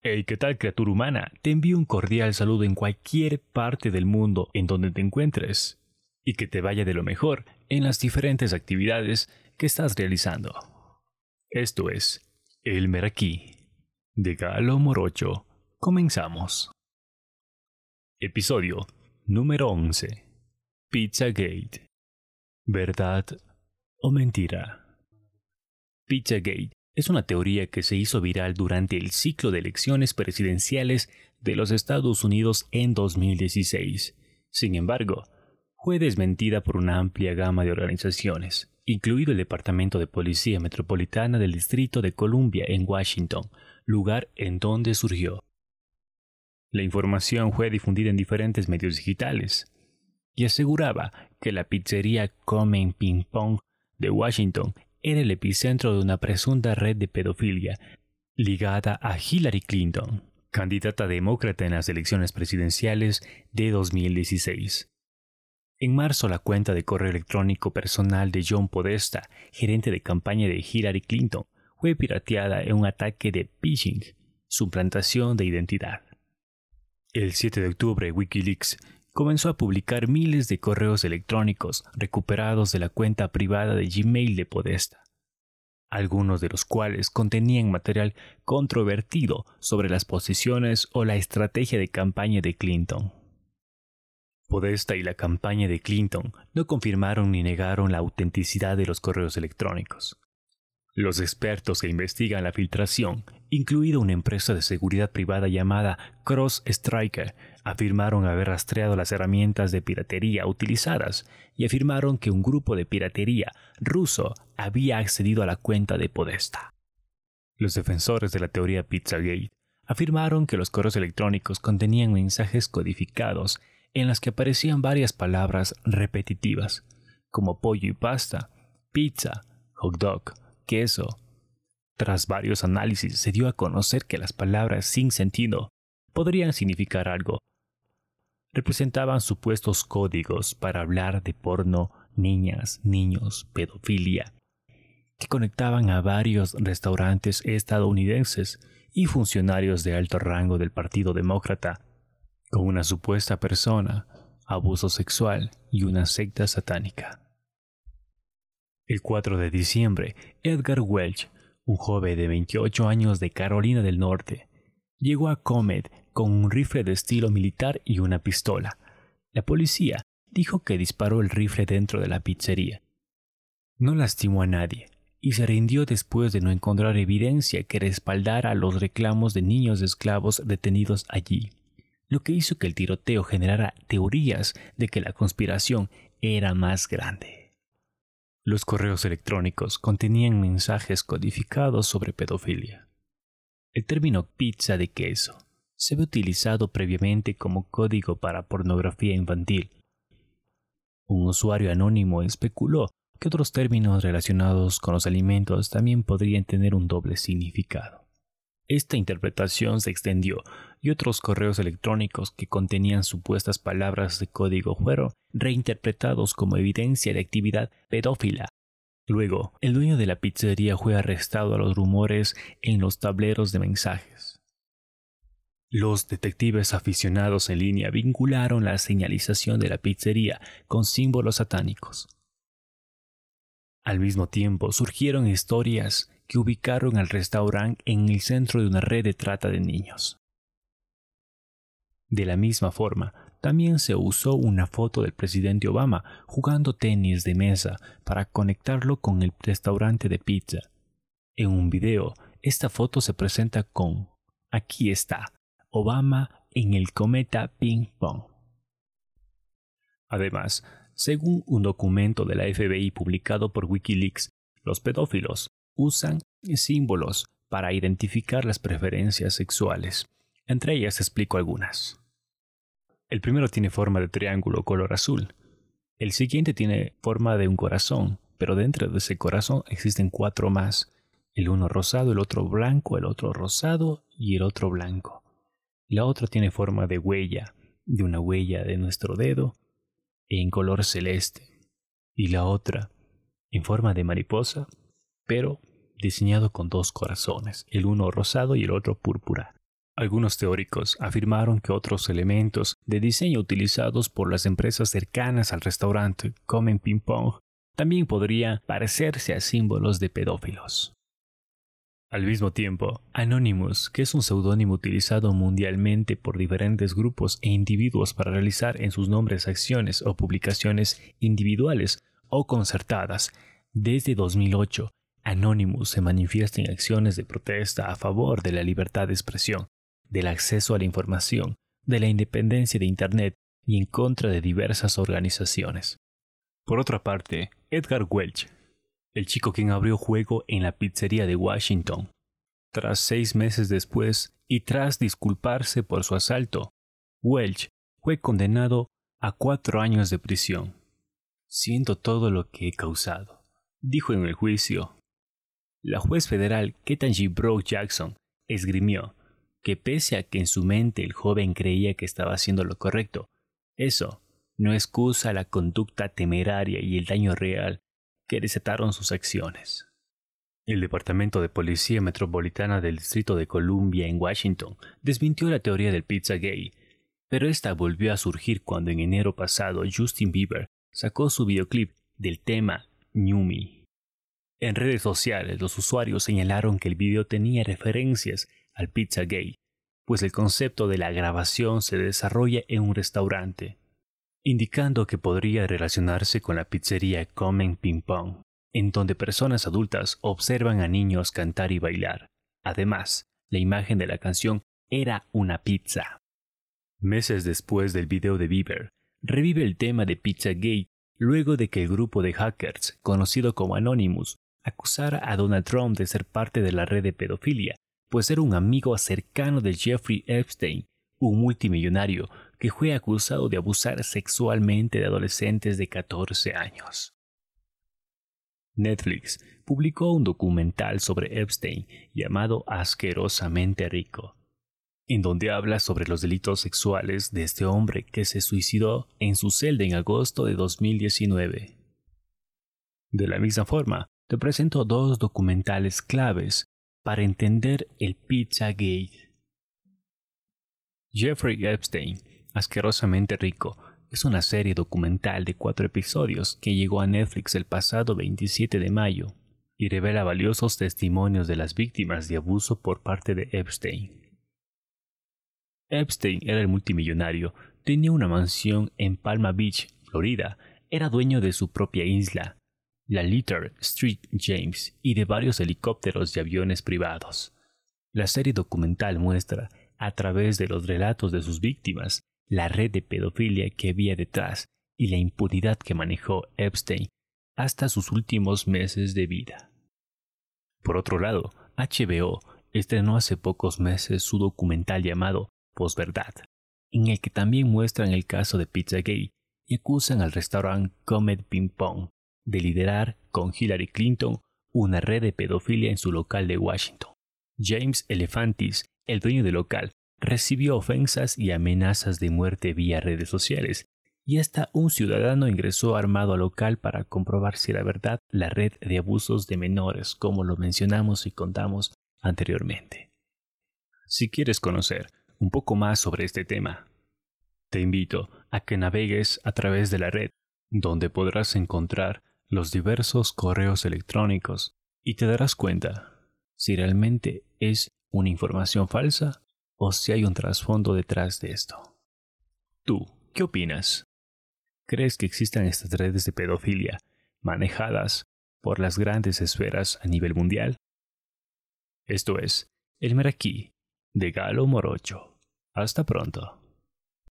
Hey, ¿qué tal criatura humana? Te envío un cordial saludo en cualquier parte del mundo en donde te encuentres y que te vaya de lo mejor en las diferentes actividades que estás realizando. Esto es El Meraquí de Galo Morocho. Comenzamos. Episodio número 11. Pizzagate. ¿Verdad o mentira? Pizzagate es una teoría que se hizo viral durante el ciclo de elecciones presidenciales de los Estados Unidos en 2016. Sin embargo, fue desmentida por una amplia gama de organizaciones, incluido el Departamento de Policía Metropolitana del Distrito de Columbia en Washington, lugar en donde surgió. La información fue difundida en diferentes medios digitales y aseguraba que la pizzería Come Ping Pong de Washington era el epicentro de una presunta red de pedofilia ligada a Hillary Clinton, candidata demócrata en las elecciones presidenciales de 2016. En marzo, la cuenta de correo electrónico personal de John Podesta, gerente de campaña de Hillary Clinton, fue pirateada en un ataque de phishing, suplantación de identidad. El 7 de octubre, Wikileaks comenzó a publicar miles de correos electrónicos recuperados de la cuenta privada de Gmail de Podesta, algunos de los cuales contenían material controvertido sobre las posiciones o la estrategia de campaña de Clinton. Podesta y la campaña de Clinton no confirmaron ni negaron la autenticidad de los correos electrónicos. Los expertos que investigan la filtración, incluida una empresa de seguridad privada llamada Cross Striker, afirmaron haber rastreado las herramientas de piratería utilizadas y afirmaron que un grupo de piratería ruso había accedido a la cuenta de Podesta. Los defensores de la teoría Pizzagate afirmaron que los correos electrónicos contenían mensajes codificados en los que aparecían varias palabras repetitivas, como pollo y pasta, pizza, hot dog, queso. Tras varios análisis se dio a conocer que las palabras sin sentido podrían significar algo. Representaban supuestos códigos para hablar de porno, niñas, niños, pedofilia, que conectaban a varios restaurantes estadounidenses y funcionarios de alto rango del Partido Demócrata con una supuesta persona, abuso sexual y una secta satánica. El 4 de diciembre, Edgar Welch, un joven de 28 años de Carolina del Norte, llegó a Comet con un rifle de estilo militar y una pistola. La policía dijo que disparó el rifle dentro de la pizzería. No lastimó a nadie y se rindió después de no encontrar evidencia que respaldara los reclamos de niños esclavos detenidos allí, lo que hizo que el tiroteo generara teorías de que la conspiración era más grande. Los correos electrónicos contenían mensajes codificados sobre pedofilia. El término pizza de queso se ve utilizado previamente como código para pornografía infantil. Un usuario anónimo especuló que otros términos relacionados con los alimentos también podrían tener un doble significado. Esta interpretación se extendió y otros correos electrónicos que contenían supuestas palabras de código fueron reinterpretados como evidencia de actividad pedófila. Luego, el dueño de la pizzería fue arrestado a los rumores en los tableros de mensajes. Los detectives aficionados en línea vincularon la señalización de la pizzería con símbolos satánicos. Al mismo tiempo surgieron historias que ubicaron al restaurante en el centro de una red de trata de niños. De la misma forma, también se usó una foto del presidente Obama jugando tenis de mesa para conectarlo con el restaurante de pizza. En un video, esta foto se presenta con Aquí está, Obama en el cometa ping pong. Además, según un documento de la FBI publicado por Wikileaks, los pedófilos usan símbolos para identificar las preferencias sexuales. Entre ellas explico algunas. El primero tiene forma de triángulo color azul. El siguiente tiene forma de un corazón, pero dentro de ese corazón existen cuatro más. El uno rosado, el otro blanco, el otro rosado y el otro blanco. La otra tiene forma de huella, de una huella de nuestro dedo, en color celeste. Y la otra en forma de mariposa, pero diseñado con dos corazones, el uno rosado y el otro púrpura. Algunos teóricos afirmaron que otros elementos de diseño utilizados por las empresas cercanas al restaurante Comen Ping Pong también podría parecerse a símbolos de pedófilos. Al mismo tiempo, Anonymous, que es un seudónimo utilizado mundialmente por diferentes grupos e individuos para realizar en sus nombres acciones o publicaciones individuales o concertadas, desde 2008, Anonymous se manifiesta en acciones de protesta a favor de la libertad de expresión, del acceso a la información, de la independencia de Internet y en contra de diversas organizaciones. Por otra parte, Edgar Welch, el chico quien abrió juego en la pizzería de Washington. Tras seis meses después, y tras disculparse por su asalto, Welch fue condenado a cuatro años de prisión. Siento todo lo que he causado, dijo en el juicio. La juez federal Ketanji Brock Jackson esgrimió que pese a que en su mente el joven creía que estaba haciendo lo correcto, eso no excusa la conducta temeraria y el daño real que desataron sus acciones. El Departamento de Policía Metropolitana del Distrito de Columbia en Washington desmintió la teoría del pizza gay, pero esta volvió a surgir cuando en enero pasado Justin Bieber sacó su videoclip del tema New Me. En redes sociales los usuarios señalaron que el video tenía referencias al pizza gay, pues el concepto de la grabación se desarrolla en un restaurante indicando que podría relacionarse con la pizzería Comen Ping Pong, en donde personas adultas observan a niños cantar y bailar. Además, la imagen de la canción era una pizza. Meses después del video de Bieber, revive el tema de Pizzagate luego de que el grupo de hackers, conocido como Anonymous, acusara a Donald Trump de ser parte de la red de pedofilia, pues era un amigo cercano de Jeffrey Epstein, un multimillonario que fue acusado de abusar sexualmente de adolescentes de 14 años. Netflix publicó un documental sobre Epstein llamado Asquerosamente Rico, en donde habla sobre los delitos sexuales de este hombre que se suicidó en su celda en agosto de 2019. De la misma forma, te presento dos documentales claves para entender el Pizzagate. Jeffrey Epstein Asquerosamente Rico es una serie documental de cuatro episodios que llegó a Netflix el pasado 27 de mayo y revela valiosos testimonios de las víctimas de abuso por parte de Epstein. Epstein era el multimillonario, tenía una mansión en Palma Beach, Florida, era dueño de su propia isla, la Litter Street James, y de varios helicópteros y aviones privados. La serie documental muestra, a través de los relatos de sus víctimas, la red de pedofilia que había detrás y la impunidad que manejó Epstein hasta sus últimos meses de vida. Por otro lado, HBO estrenó hace pocos meses su documental llamado Posverdad, en el que también muestran el caso de Pizzagate y acusan al restaurante Comet Ping Pong de liderar con Hillary Clinton una red de pedofilia en su local de Washington. James Elefantis, el dueño del local, recibió ofensas y amenazas de muerte vía redes sociales, y hasta un ciudadano ingresó armado al local para comprobar si era verdad la red de abusos de menores, como lo mencionamos y contamos anteriormente. Si quieres conocer un poco más sobre este tema, te invito a que navegues a través de la red, donde podrás encontrar los diversos correos electrónicos y te darás cuenta si realmente es una información falsa o si hay un trasfondo detrás de esto. ¿Tú qué opinas? ¿Crees que existan estas redes de pedofilia manejadas por las grandes esferas a nivel mundial? Esto es El Meraquí de Galo Morocho. Hasta pronto.